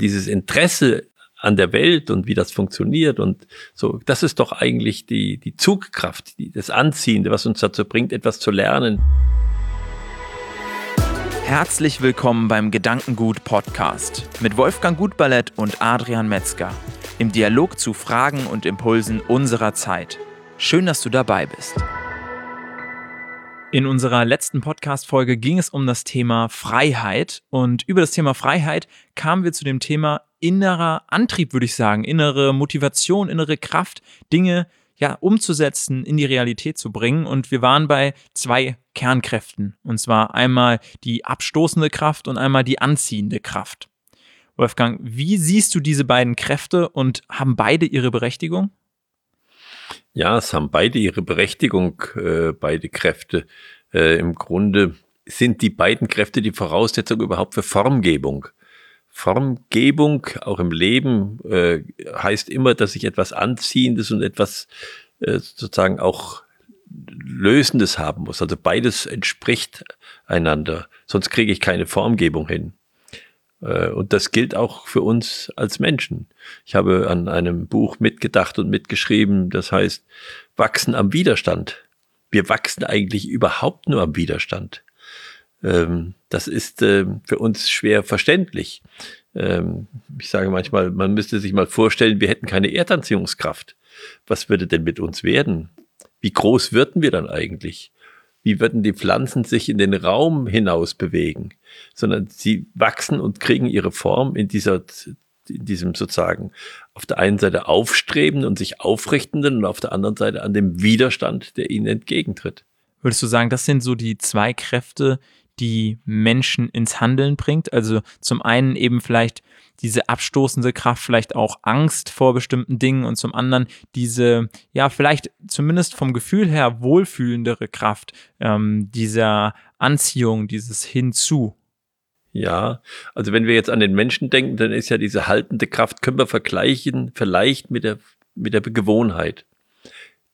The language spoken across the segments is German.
Dieses Interesse an der Welt und wie das funktioniert und so, das ist doch eigentlich die, die Zugkraft, die, das Anziehende, was uns dazu bringt, etwas zu lernen. Herzlich willkommen beim Gedankengut Podcast mit Wolfgang Gutballett und Adrian Metzger im Dialog zu Fragen und Impulsen unserer Zeit. Schön, dass du dabei bist. In unserer letzten Podcast-Folge ging es um das Thema Freiheit und über das Thema Freiheit kamen wir zu dem Thema innerer Antrieb, würde ich sagen, innere Motivation, innere Kraft, Dinge ja umzusetzen, in die Realität zu bringen und wir waren bei zwei Kernkräften und zwar einmal die abstoßende Kraft und einmal die anziehende Kraft. Wolfgang, wie siehst du diese beiden Kräfte und haben beide ihre Berechtigung? Ja, es haben beide ihre Berechtigung, äh, beide Kräfte. Äh, Im Grunde sind die beiden Kräfte die Voraussetzung überhaupt für Formgebung. Formgebung, auch im Leben, äh, heißt immer, dass ich etwas Anziehendes und etwas äh, sozusagen auch Lösendes haben muss. Also beides entspricht einander. Sonst kriege ich keine Formgebung hin. Äh, und das gilt auch für uns als Menschen. Ich habe an einem Buch mitgedacht und mitgeschrieben, das heißt Wachsen am Widerstand. Wir wachsen eigentlich überhaupt nur am Widerstand. Ähm, das ist ähm, für uns schwer verständlich. Ähm, ich sage manchmal, man müsste sich mal vorstellen, wir hätten keine Erdanziehungskraft. Was würde denn mit uns werden? Wie groß würden wir dann eigentlich? Wie würden die Pflanzen sich in den Raum hinaus bewegen, sondern sie wachsen und kriegen ihre Form in dieser in diesem sozusagen auf der einen Seite aufstrebenden und sich aufrichtenden und auf der anderen Seite an dem Widerstand, der ihnen entgegentritt. Würdest du sagen, das sind so die zwei Kräfte, die Menschen ins Handeln bringt? Also zum einen eben vielleicht diese abstoßende Kraft, vielleicht auch Angst vor bestimmten Dingen und zum anderen diese, ja, vielleicht zumindest vom Gefühl her wohlfühlendere Kraft ähm, dieser Anziehung, dieses Hinzu. Ja, also wenn wir jetzt an den Menschen denken, dann ist ja diese haltende Kraft, können wir vergleichen, vielleicht mit der, mit der Gewohnheit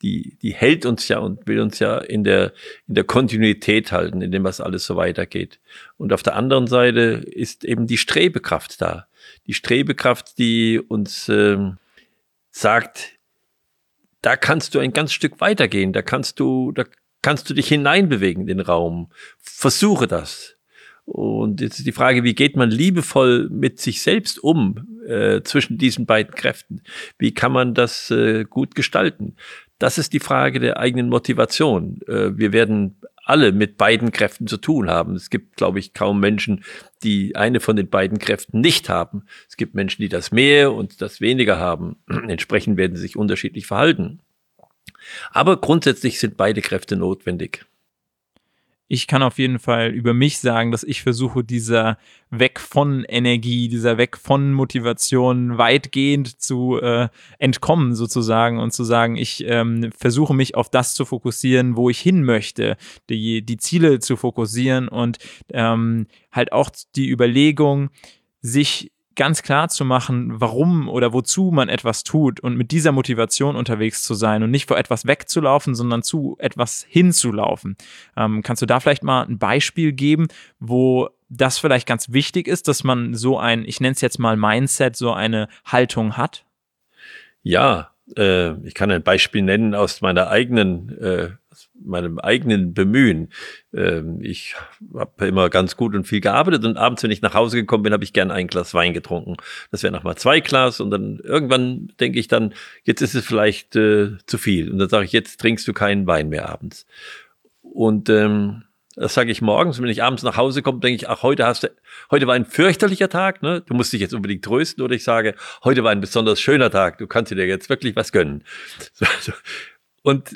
die, die hält uns ja und will uns ja in der, in der Kontinuität halten, in dem was alles so weitergeht. Und auf der anderen Seite ist eben die Strebekraft da. Die Strebekraft, die uns ähm, sagt, da kannst du ein ganz Stück weitergehen, da kannst du, da kannst du dich hineinbewegen in den Raum. Versuche das. Und jetzt ist die Frage, wie geht man liebevoll mit sich selbst um äh, zwischen diesen beiden Kräften? Wie kann man das äh, gut gestalten? Das ist die Frage der eigenen Motivation. Äh, wir werden alle mit beiden Kräften zu tun haben. Es gibt, glaube ich, kaum Menschen, die eine von den beiden Kräften nicht haben. Es gibt Menschen, die das mehr und das weniger haben. Entsprechend werden sie sich unterschiedlich verhalten. Aber grundsätzlich sind beide Kräfte notwendig ich kann auf jeden Fall über mich sagen, dass ich versuche, dieser Weg von Energie, dieser Weg von Motivation weitgehend zu äh, entkommen sozusagen und zu sagen, ich ähm, versuche mich auf das zu fokussieren, wo ich hin möchte, die, die Ziele zu fokussieren und ähm, halt auch die Überlegung, sich ganz klar zu machen, warum oder wozu man etwas tut und mit dieser Motivation unterwegs zu sein und nicht vor etwas wegzulaufen, sondern zu etwas hinzulaufen. Ähm, kannst du da vielleicht mal ein Beispiel geben, wo das vielleicht ganz wichtig ist, dass man so ein, ich nenne es jetzt mal Mindset, so eine Haltung hat? Ja, äh, ich kann ein Beispiel nennen aus meiner eigenen äh, meinem eigenen Bemühen. Ähm, ich habe immer ganz gut und viel gearbeitet und abends, wenn ich nach Hause gekommen bin, habe ich gern ein Glas Wein getrunken. Das wäre nochmal zwei Glas und dann irgendwann denke ich dann, jetzt ist es vielleicht äh, zu viel. Und dann sage ich, jetzt trinkst du keinen Wein mehr abends. Und ähm, das sage ich morgens, wenn ich abends nach Hause komme, denke ich, ach, heute hast du, heute war ein fürchterlicher Tag, ne? Du musst dich jetzt unbedingt trösten oder ich sage, heute war ein besonders schöner Tag, du kannst dir jetzt wirklich was gönnen. So, so. Und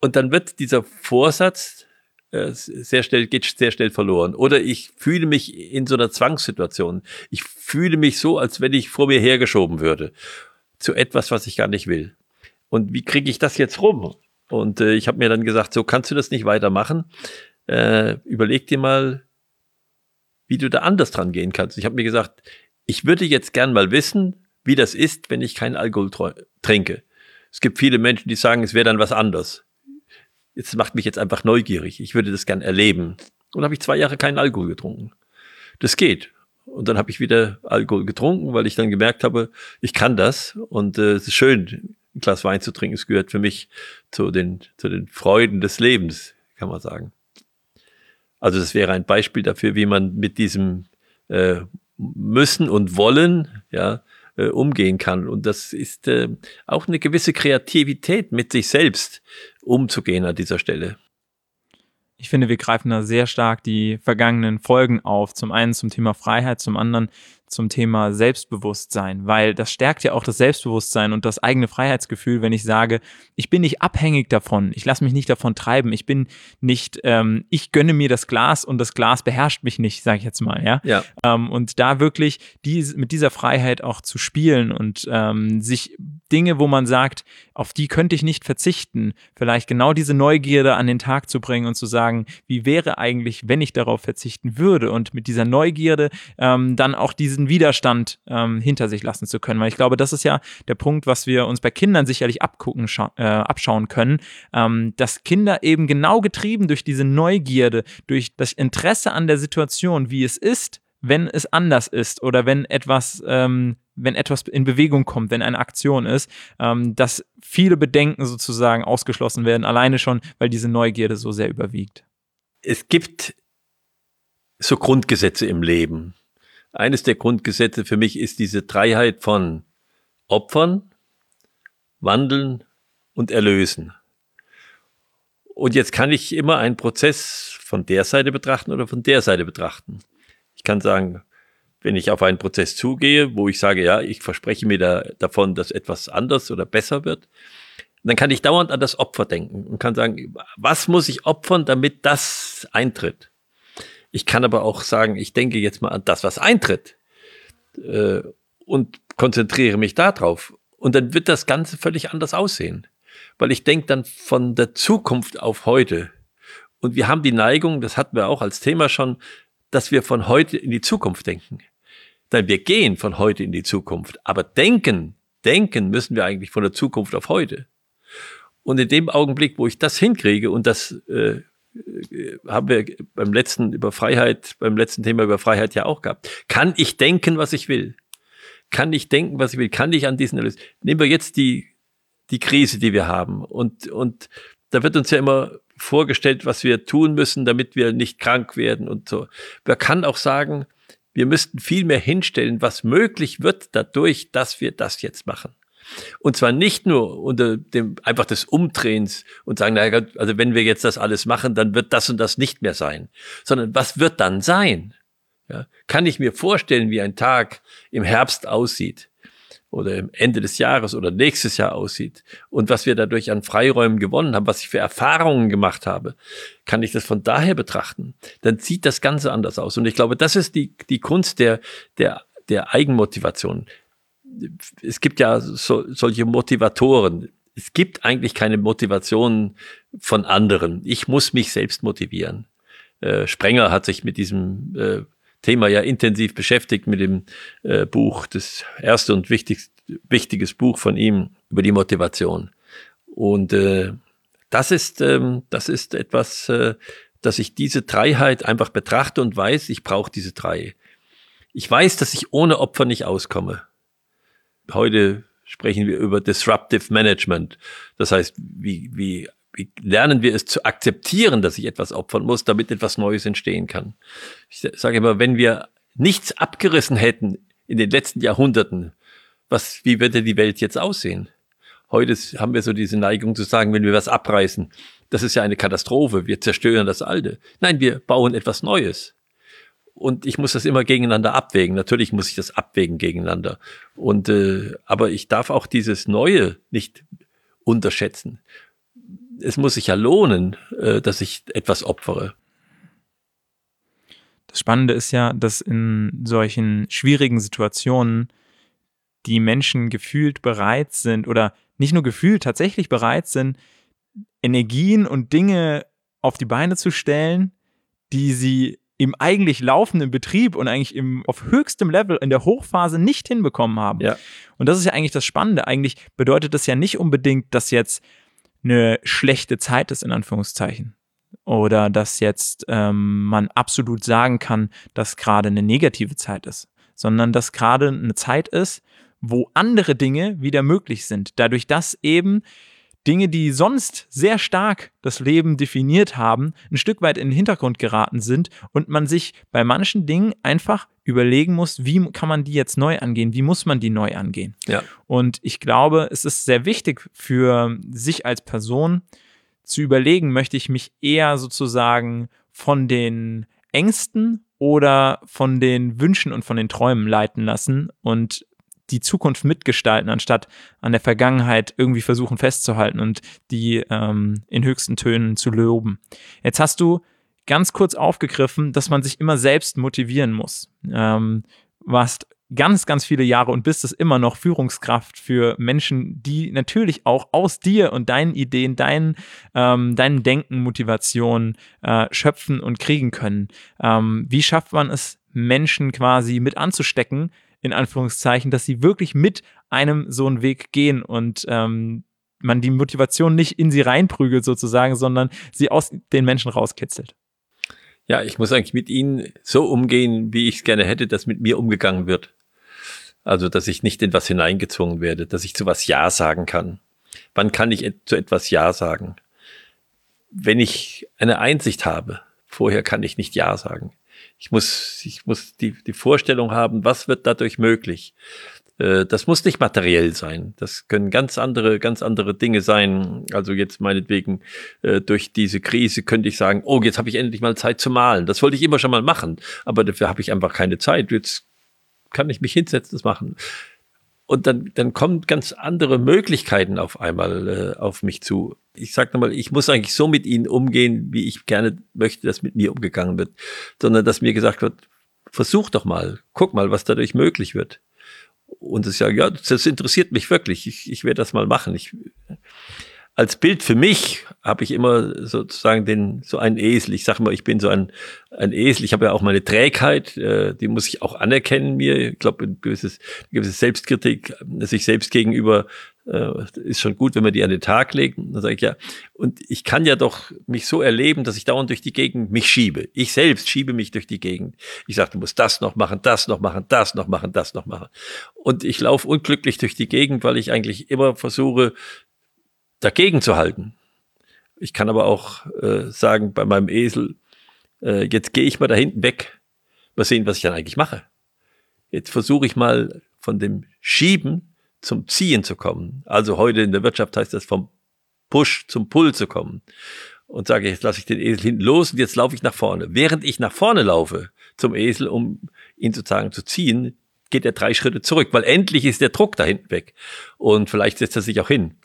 und dann wird dieser Vorsatz äh, sehr schnell, geht sehr schnell verloren. Oder ich fühle mich in so einer Zwangssituation. Ich fühle mich so, als wenn ich vor mir hergeschoben würde. Zu etwas, was ich gar nicht will. Und wie kriege ich das jetzt rum? Und äh, ich habe mir dann gesagt, so kannst du das nicht weitermachen. Äh, überleg dir mal, wie du da anders dran gehen kannst. Ich habe mir gesagt, ich würde jetzt gern mal wissen, wie das ist, wenn ich keinen Alkohol trinke. Es gibt viele Menschen, die sagen, es wäre dann was anderes es macht mich jetzt einfach neugierig. Ich würde das gern erleben. Und habe ich zwei Jahre keinen Alkohol getrunken. Das geht. Und dann habe ich wieder Alkohol getrunken, weil ich dann gemerkt habe, ich kann das. Und äh, es ist schön, ein Glas Wein zu trinken. Es gehört für mich zu den, zu den Freuden des Lebens, kann man sagen. Also das wäre ein Beispiel dafür, wie man mit diesem äh, Müssen und Wollen ja, äh, umgehen kann. Und das ist äh, auch eine gewisse Kreativität mit sich selbst umzugehen an dieser Stelle. Ich finde, wir greifen da sehr stark die vergangenen Folgen auf. Zum einen zum Thema Freiheit, zum anderen zum Thema Selbstbewusstsein, weil das stärkt ja auch das Selbstbewusstsein und das eigene Freiheitsgefühl, wenn ich sage, ich bin nicht abhängig davon, ich lasse mich nicht davon treiben, ich bin nicht, ähm, ich gönne mir das Glas und das Glas beherrscht mich nicht, sage ich jetzt mal, ja. ja. Ähm, und da wirklich die, mit dieser Freiheit auch zu spielen und ähm, sich Dinge, wo man sagt, auf die könnte ich nicht verzichten, vielleicht genau diese Neugierde an den Tag zu bringen und zu sagen, wie wäre eigentlich, wenn ich darauf verzichten würde und mit dieser Neugierde ähm, dann auch diese diesen Widerstand ähm, hinter sich lassen zu können. Weil ich glaube, das ist ja der Punkt, was wir uns bei Kindern sicherlich abgucken, äh, abschauen können, ähm, dass Kinder eben genau getrieben durch diese Neugierde, durch das Interesse an der Situation, wie es ist, wenn es anders ist oder wenn etwas, ähm, wenn etwas in Bewegung kommt, wenn eine Aktion ist, ähm, dass viele Bedenken sozusagen ausgeschlossen werden, alleine schon, weil diese Neugierde so sehr überwiegt. Es gibt so Grundgesetze im Leben eines der Grundgesetze für mich ist diese Dreiheit von Opfern, Wandeln und Erlösen. Und jetzt kann ich immer einen Prozess von der Seite betrachten oder von der Seite betrachten. Ich kann sagen, wenn ich auf einen Prozess zugehe, wo ich sage, ja, ich verspreche mir da, davon, dass etwas anders oder besser wird, dann kann ich dauernd an das Opfer denken und kann sagen, was muss ich opfern, damit das eintritt? Ich kann aber auch sagen, ich denke jetzt mal an das, was eintritt äh, und konzentriere mich darauf. Und dann wird das Ganze völlig anders aussehen. Weil ich denke dann von der Zukunft auf heute. Und wir haben die Neigung, das hatten wir auch als Thema schon, dass wir von heute in die Zukunft denken. Denn wir gehen von heute in die Zukunft. Aber denken, denken müssen wir eigentlich von der Zukunft auf heute. Und in dem Augenblick, wo ich das hinkriege und das äh, haben wir beim letzten über Freiheit, beim letzten Thema über Freiheit ja auch gehabt. Kann ich denken, was ich will? Kann ich denken, was ich will? Kann ich an diesen Erlös? Nehmen wir jetzt die, die Krise, die wir haben. Und, und da wird uns ja immer vorgestellt, was wir tun müssen, damit wir nicht krank werden und so. Man kann auch sagen, wir müssten viel mehr hinstellen, was möglich wird dadurch, dass wir das jetzt machen. Und zwar nicht nur unter dem einfach des Umdrehens und sagen, naja, also wenn wir jetzt das alles machen, dann wird das und das nicht mehr sein, sondern was wird dann sein? Ja, kann ich mir vorstellen, wie ein Tag im Herbst aussieht oder im Ende des Jahres oder nächstes Jahr aussieht und was wir dadurch an Freiräumen gewonnen haben, was ich für Erfahrungen gemacht habe, kann ich das von daher betrachten, dann sieht das Ganze anders aus. Und ich glaube, das ist die, die Kunst der, der, der Eigenmotivation es gibt ja so, solche Motivatoren. Es gibt eigentlich keine Motivation von anderen. Ich muss mich selbst motivieren. Äh, Sprenger hat sich mit diesem äh, Thema ja intensiv beschäftigt mit dem äh, Buch, das erste und wichtigst, wichtiges Buch von ihm über die Motivation. Und äh, das ist, ähm, das ist etwas, äh, dass ich diese Dreiheit einfach betrachte und weiß, ich brauche diese drei. Ich weiß, dass ich ohne Opfer nicht auskomme. Heute sprechen wir über Disruptive Management. Das heißt, wie, wie, wie lernen wir es zu akzeptieren, dass ich etwas opfern muss, damit etwas Neues entstehen kann. Ich sage immer, wenn wir nichts abgerissen hätten in den letzten Jahrhunderten, was, wie würde die Welt jetzt aussehen? Heute haben wir so diese Neigung zu sagen, wenn wir was abreißen, das ist ja eine Katastrophe, wir zerstören das Alte. Nein, wir bauen etwas Neues und ich muss das immer gegeneinander abwägen. Natürlich muss ich das abwägen gegeneinander. Und äh, aber ich darf auch dieses Neue nicht unterschätzen. Es muss sich ja lohnen, äh, dass ich etwas opfere. Das Spannende ist ja, dass in solchen schwierigen Situationen die Menschen gefühlt bereit sind oder nicht nur gefühlt tatsächlich bereit sind, Energien und Dinge auf die Beine zu stellen, die sie im eigentlich laufenden Betrieb und eigentlich im, auf höchstem Level in der Hochphase nicht hinbekommen haben. Ja. Und das ist ja eigentlich das Spannende. Eigentlich bedeutet das ja nicht unbedingt, dass jetzt eine schlechte Zeit ist, in Anführungszeichen. oder dass jetzt ähm, man absolut sagen kann, dass gerade eine negative Zeit ist, sondern dass gerade eine Zeit ist, wo andere Dinge wieder möglich sind. Dadurch, dass eben Dinge, die sonst sehr stark das Leben definiert haben, ein Stück weit in den Hintergrund geraten sind und man sich bei manchen Dingen einfach überlegen muss, wie kann man die jetzt neu angehen, wie muss man die neu angehen. Ja. Und ich glaube, es ist sehr wichtig für sich als Person zu überlegen, möchte ich mich eher sozusagen von den Ängsten oder von den Wünschen und von den Träumen leiten lassen und die Zukunft mitgestalten, anstatt an der Vergangenheit irgendwie versuchen festzuhalten und die ähm, in höchsten Tönen zu loben. Jetzt hast du ganz kurz aufgegriffen, dass man sich immer selbst motivieren muss. Ähm, warst ganz, ganz viele Jahre und bist es immer noch Führungskraft für Menschen, die natürlich auch aus dir und deinen Ideen, deinen, ähm, deinen Denken, Motivation äh, schöpfen und kriegen können. Ähm, wie schafft man es, Menschen quasi mit anzustecken, in Anführungszeichen, dass sie wirklich mit einem so einen Weg gehen und ähm, man die Motivation nicht in sie reinprügelt sozusagen, sondern sie aus den Menschen rauskitzelt. Ja, ich muss eigentlich mit ihnen so umgehen, wie ich es gerne hätte, dass mit mir umgegangen wird. Also, dass ich nicht in was hineingezwungen werde, dass ich zu was Ja sagen kann. Wann kann ich zu etwas Ja sagen? Wenn ich eine Einsicht habe, vorher kann ich nicht Ja sagen. Ich muss, ich muss die, die Vorstellung haben, was wird dadurch möglich. Äh, das muss nicht materiell sein. Das können ganz andere, ganz andere Dinge sein. Also jetzt meinetwegen äh, durch diese Krise könnte ich sagen, oh, jetzt habe ich endlich mal Zeit zu malen. Das wollte ich immer schon mal machen, aber dafür habe ich einfach keine Zeit. Jetzt kann ich mich hinsetzen, das machen. Und dann, dann kommen ganz andere Möglichkeiten auf einmal äh, auf mich zu. Ich sage nochmal, ich muss eigentlich so mit ihnen umgehen, wie ich gerne möchte, dass mit mir umgegangen wird, sondern dass mir gesagt wird, versuch doch mal, guck mal, was dadurch möglich wird. Und ich sage, ja, das interessiert mich wirklich, ich, ich werde das mal machen. Ich, als Bild für mich habe ich immer sozusagen den so einen Esel. Ich sage mal, ich bin so ein ein Esel. Ich habe ja auch meine Trägheit, äh, die muss ich auch anerkennen mir. Ich glaube, ein gewisses, eine gewisse Selbstkritik sich selbst gegenüber äh, ist schon gut, wenn man die an den Tag legt. Dann sage ich ja, und ich kann ja doch mich so erleben, dass ich dauernd durch die Gegend mich schiebe. Ich selbst schiebe mich durch die Gegend. Ich sage, du musst das noch machen, das noch machen, das noch machen, das noch machen. Und ich laufe unglücklich durch die Gegend, weil ich eigentlich immer versuche, dagegen zu halten. Ich kann aber auch äh, sagen, bei meinem Esel, äh, jetzt gehe ich mal da hinten weg, mal sehen, was ich dann eigentlich mache. Jetzt versuche ich mal von dem Schieben zum Ziehen zu kommen. Also heute in der Wirtschaft heißt das vom Push zum Pull zu kommen. Und sage, jetzt lasse ich den Esel hinten los und jetzt laufe ich nach vorne. Während ich nach vorne laufe zum Esel, um ihn sozusagen zu ziehen, geht er drei Schritte zurück, weil endlich ist der Druck da hinten weg. Und vielleicht setzt er sich auch hin.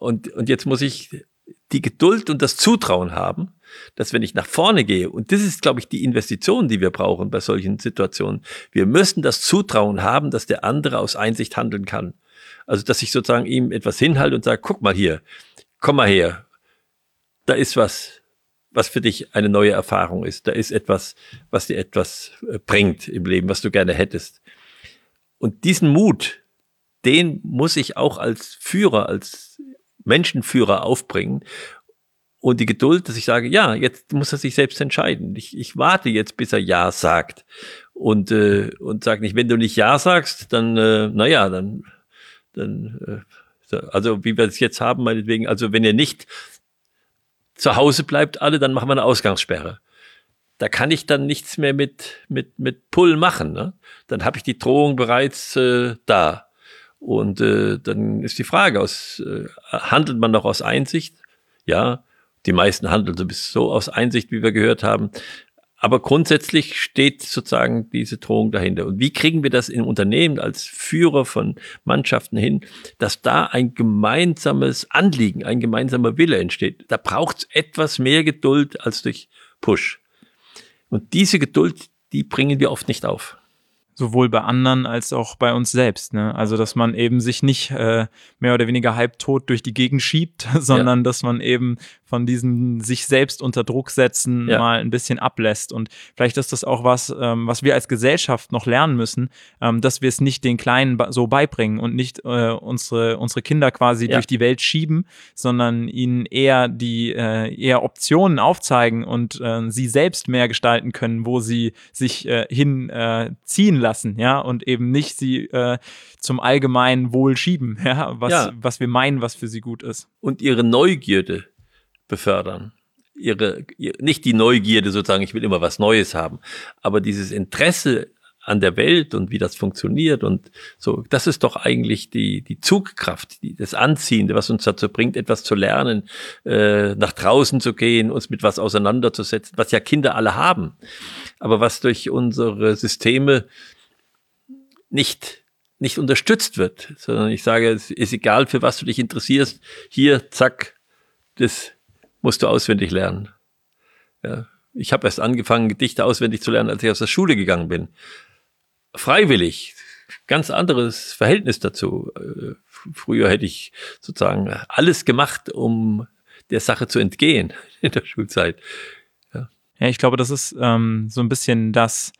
Und, und jetzt muss ich die Geduld und das Zutrauen haben, dass wenn ich nach vorne gehe, und das ist, glaube ich, die Investition, die wir brauchen bei solchen Situationen, wir müssen das Zutrauen haben, dass der andere aus Einsicht handeln kann. Also, dass ich sozusagen ihm etwas hinhalte und sage, guck mal hier, komm mal her, da ist was, was für dich eine neue Erfahrung ist. Da ist etwas, was dir etwas äh, bringt im Leben, was du gerne hättest. Und diesen Mut, den muss ich auch als Führer, als Menschenführer aufbringen und die Geduld, dass ich sage, ja, jetzt muss er sich selbst entscheiden. Ich, ich warte jetzt, bis er Ja sagt und äh, und sag nicht, wenn du nicht Ja sagst, dann äh, naja, dann dann äh, also wie wir es jetzt haben, meinetwegen, also wenn ihr nicht zu Hause bleibt alle, dann machen wir eine Ausgangssperre. Da kann ich dann nichts mehr mit mit mit Pull machen. Ne? Dann habe ich die Drohung bereits äh, da. Und äh, dann ist die Frage, aus, äh, handelt man noch aus Einsicht? Ja, die meisten handeln so bis so aus Einsicht, wie wir gehört haben. Aber grundsätzlich steht sozusagen diese Drohung dahinter. Und wie kriegen wir das im Unternehmen als Führer von Mannschaften hin, dass da ein gemeinsames Anliegen, ein gemeinsamer Wille entsteht? Da braucht es etwas mehr Geduld als durch Push. Und diese Geduld, die bringen wir oft nicht auf sowohl bei anderen als auch bei uns selbst. Ne? Also dass man eben sich nicht äh, mehr oder weniger halbtot durch die Gegend schiebt, sondern ja. dass man eben von diesen sich selbst unter Druck setzen Ja. mal ein bisschen ablässt. Und vielleicht ist das auch was, ähm, was wir als Gesellschaft noch lernen müssen, ähm, dass wir es nicht den Kleinen so beibringen und nicht äh, unsere, unsere Kinder quasi Ja. durch die Welt schieben, sondern ihnen eher die äh, eher Optionen aufzeigen und äh, sie selbst mehr gestalten können, wo sie sich äh, hin äh, lassen, ja, und eben nicht sie äh, zum allgemeinen Wohl schieben, ja, was, Ja. was wir meinen, was für sie gut ist. und ihre Neugierde befördern. Ihre, ihr, nicht die Neugierde sozusagen, ich will immer was Neues haben, aber dieses Interesse an der Welt und wie das funktioniert und so, das ist doch eigentlich die, die Zugkraft, die, das Anziehende, was uns dazu bringt, etwas zu lernen, äh, nach draußen zu gehen, uns mit was auseinanderzusetzen, was ja Kinder alle haben, aber was durch unsere Systeme nicht, nicht unterstützt wird, sondern ich sage, es ist egal, für was du dich interessierst, hier, zack, das musst du auswendig lernen. Ja. Ich habe erst angefangen, Gedichte auswendig zu lernen, als ich aus der Schule gegangen bin. Freiwillig. Ganz anderes Verhältnis dazu. Äh, Früher hätte ich sozusagen alles gemacht, um der Sache zu entgehen in der Schulzeit. Ja, ich glaube, das ist ähm, so ein bisschen das,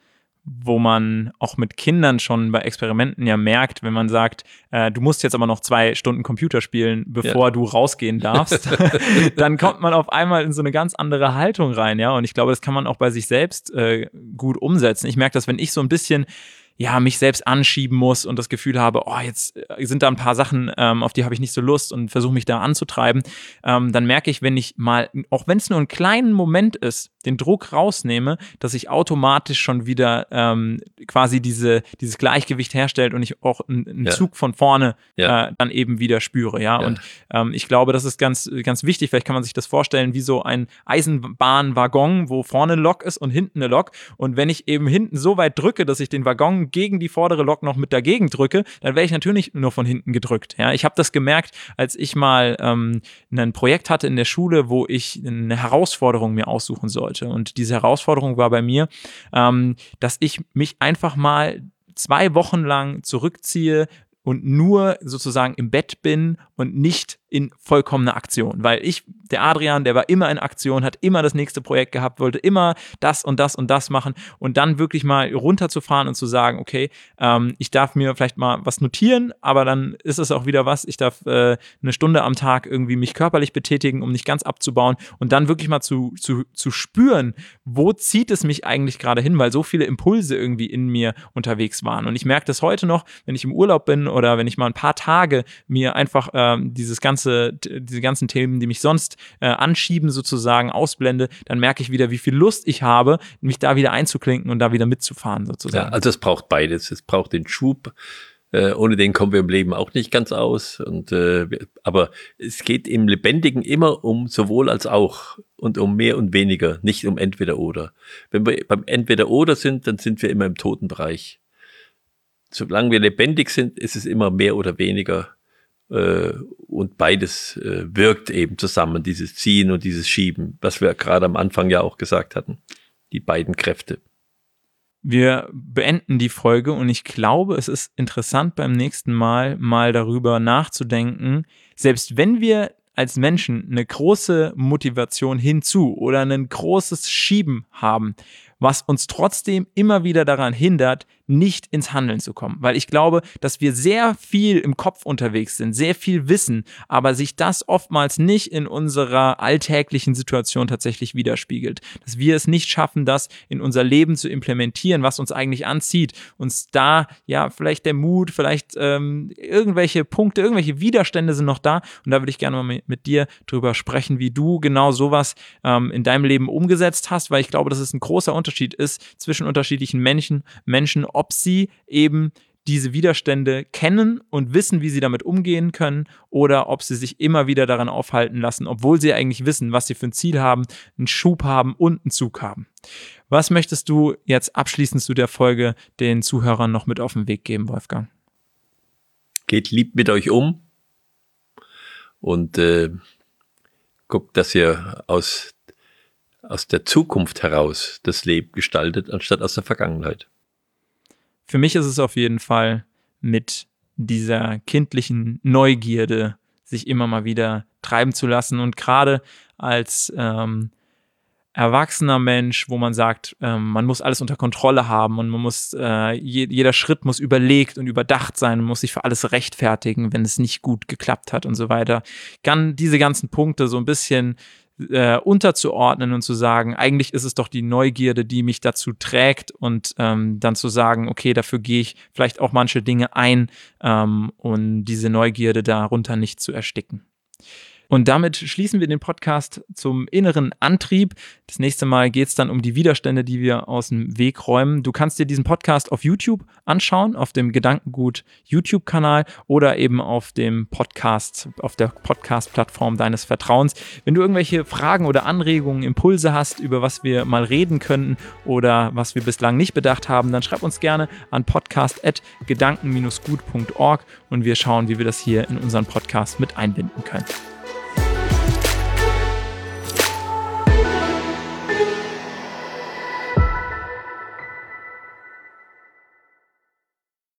wo man auch mit Kindern schon bei Experimenten ja merkt, wenn man sagt, äh, du musst jetzt aber noch zwei Stunden Computer spielen, bevor du rausgehen darfst, dann kommt man auf einmal in so eine ganz andere Haltung rein, ja. Und ich glaube, das kann man auch bei sich selbst äh, gut umsetzen. Ich merke das, wenn ich so ein bisschen ja, mich selbst anschieben muss und das Gefühl habe, oh, jetzt äh, sind da ein paar Sachen, ähm, auf die habe ich nicht so Lust und versuche mich da anzutreiben, ähm, dann merke ich, wenn ich mal, auch wenn es nur einen kleinen Moment ist, den Druck rausnehme, dass ich automatisch schon wieder ähm, quasi diese, dieses Gleichgewicht herstellt und ich auch einen, einen Ja. Zug von vorne Ja. äh, dann eben wieder spüre, ja. Ja. Und ähm, ich glaube, das ist ganz, ganz wichtig. Vielleicht kann man sich das vorstellen wie so ein Eisenbahnwaggon, wo vorne eine Lok ist und hinten eine Lok. Und wenn ich eben hinten so weit drücke, dass ich den Waggon gegen die vordere Lok noch mit dagegen drücke, dann werde ich natürlich nur von hinten gedrückt. Ja, ich habe das gemerkt, als ich mal ähm, ein Projekt hatte in der Schule, wo ich eine Herausforderung mir aussuchen sollte. Und diese Herausforderung war bei mir, ähm, dass ich mich einfach mal zwei Wochen lang zurückziehe und nur sozusagen im Bett bin und nicht in vollkommener Aktion. Weil ich, der Adrian, der war immer in Aktion, hat immer das nächste Projekt gehabt, wollte immer das und das und das machen und dann wirklich mal runterzufahren und zu sagen, okay, ähm, ich darf mir vielleicht mal was notieren, aber dann ist es auch wieder was, ich darf äh, eine Stunde am Tag irgendwie mich körperlich betätigen, um nicht ganz abzubauen und dann wirklich mal zu, zu, zu spüren, wo zieht es mich eigentlich gerade hin, weil so viele Impulse irgendwie in mir unterwegs waren. Und ich merke das heute noch, wenn ich im Urlaub bin oder wenn ich mal ein paar Tage mir einfach ähm, dieses ganze, diese ganzen Themen, die mich sonst äh, anschieben, sozusagen ausblende, dann merke ich wieder, wie viel Lust ich habe, mich da wieder einzuklinken und da wieder mitzufahren, Ja, sozusagen. also es braucht beides. Es braucht den Schub. Äh, ohne den kommen wir im Leben auch nicht ganz aus. Und äh, aber es geht im Lebendigen immer um sowohl als auch und um mehr und weniger, nicht um entweder oder. Wenn wir beim entweder oder sind, dann sind wir immer im toten Bereich. Solange wir lebendig sind, ist es immer mehr oder weniger. Äh, und beides äh, wirkt eben zusammen, dieses Ziehen und dieses Schieben, was wir gerade am Anfang ja auch gesagt hatten. Die beiden Kräfte. Wir beenden die Folge und ich glaube, es ist interessant beim nächsten Mal mal darüber nachzudenken, selbst wenn wir als Menschen eine große Motivation hinzu oder ein großes Schieben haben, was uns trotzdem immer wieder daran hindert, nicht ins Handeln zu kommen. Weil ich glaube, dass wir sehr viel im Kopf unterwegs sind, sehr viel wissen, aber sich das oftmals nicht in unserer alltäglichen Situation tatsächlich widerspiegelt. Dass wir es nicht schaffen, das in unser Leben zu implementieren, was uns eigentlich anzieht. Uns da, ja, vielleicht der Mut, vielleicht ähm, irgendwelche Punkte, irgendwelche Widerstände sind noch da. Und da würde ich gerne mal mit, dir drüber sprechen, wie du genau sowas ähm, in deinem Leben umgesetzt hast, weil ich glaube, dass es ein großer Unterschied ist zwischen unterschiedlichen Menschen, Menschen, ob sie eben diese Widerstände kennen und wissen, wie sie damit umgehen können, oder ob sie sich immer wieder daran aufhalten lassen, obwohl sie eigentlich wissen, was sie für ein Ziel haben, einen Schub haben und einen Zug haben. Was möchtest du jetzt abschließend zu der Folge den Zuhörern noch mit auf den Weg geben, Wolfgang? geht lieb mit euch um und äh, guckt, dass ihr aus, aus der Zukunft heraus das Leben gestaltet, anstatt aus der Vergangenheit. Für mich ist es auf jeden Fall mit dieser kindlichen Neugierde, sich immer mal wieder treiben zu lassen. Und gerade als ähm, erwachsener Mensch, wo man sagt, ähm, man muss alles unter Kontrolle haben und man muss, äh, je, jeder Schritt muss überlegt und überdacht sein, man muss sich für alles rechtfertigen, wenn es nicht gut geklappt hat und so weiter. Kann diese ganzen Punkte so ein bisschen äh, unterzuordnen und zu sagen, eigentlich ist es doch die Neugierde, die mich dazu trägt und ähm, dann zu sagen, okay, dafür gehe ich vielleicht auch manche Dinge ein ähm, und diese Neugierde darunter nicht zu ersticken. Und damit schließen wir den Podcast zum inneren Antrieb. Das nächste Mal geht es dann um die Widerstände, die wir aus dem Weg räumen. Du kannst dir diesen Podcast auf YouTube anschauen, auf dem Gedankengut YouTube-Kanal oder eben auf dem Podcast, auf der Podcast-Plattform deines Vertrauens. Wenn du irgendwelche Fragen oder Anregungen, Impulse hast, über was wir mal reden könnten oder was wir bislang nicht bedacht haben, dann schreib uns gerne an podcast.gedanken-gut.org und wir schauen, wie wir das hier in unseren Podcast mit einbinden können.